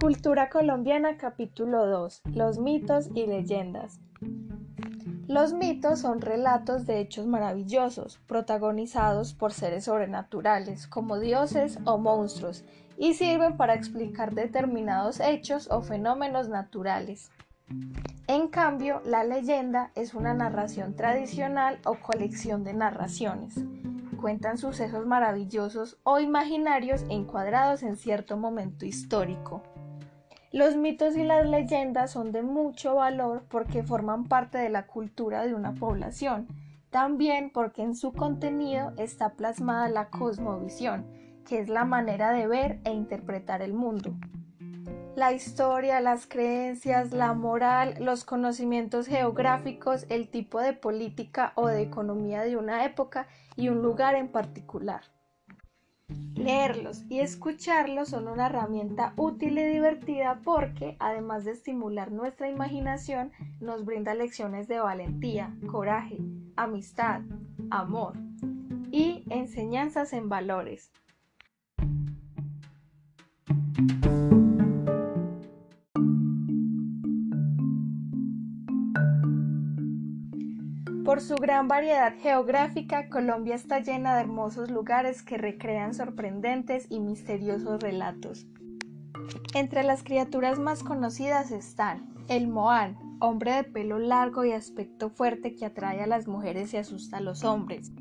Cultura colombiana capítulo 2. Los mitos y leyendas. Los mitos son relatos de hechos maravillosos, protagonizados por seres sobrenaturales, como dioses o monstruos, y sirven para explicar determinados hechos o fenómenos naturales. En cambio, la leyenda es una narración tradicional o colección de narraciones. Cuentan sucesos maravillosos o imaginarios encuadrados en cierto momento histórico. Los mitos y las leyendas son de mucho valor porque forman parte de la cultura de una población, también porque en su contenido está plasmada la cosmovisión, que es la manera de ver e interpretar el mundo. La historia, las creencias, la moral, los conocimientos geográficos, el tipo de política o de economía de una época y un lugar en particular. Leerlos y escucharlos son una herramienta útil y divertida porque, además de estimular nuestra imaginación, nos brinda lecciones de valentía, coraje, amistad, amor y enseñanzas en valores. Por su gran variedad geográfica, Colombia está llena de hermosos lugares que recrean sorprendentes y misteriosos relatos. Entre las criaturas más conocidas están el Moán, hombre de pelo largo y aspecto fuerte que atrae a las mujeres y asusta a los hombres.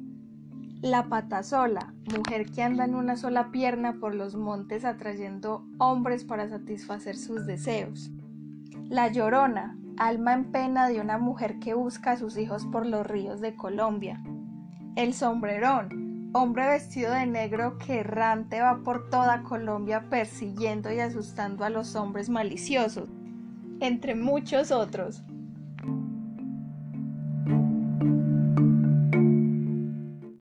La patasola, mujer que anda en una sola pierna por los montes atrayendo hombres para satisfacer sus deseos. La llorona, alma en pena de una mujer que busca a sus hijos por los ríos de Colombia. El sombrerón, hombre vestido de negro que errante va por toda Colombia persiguiendo y asustando a los hombres maliciosos, entre muchos otros.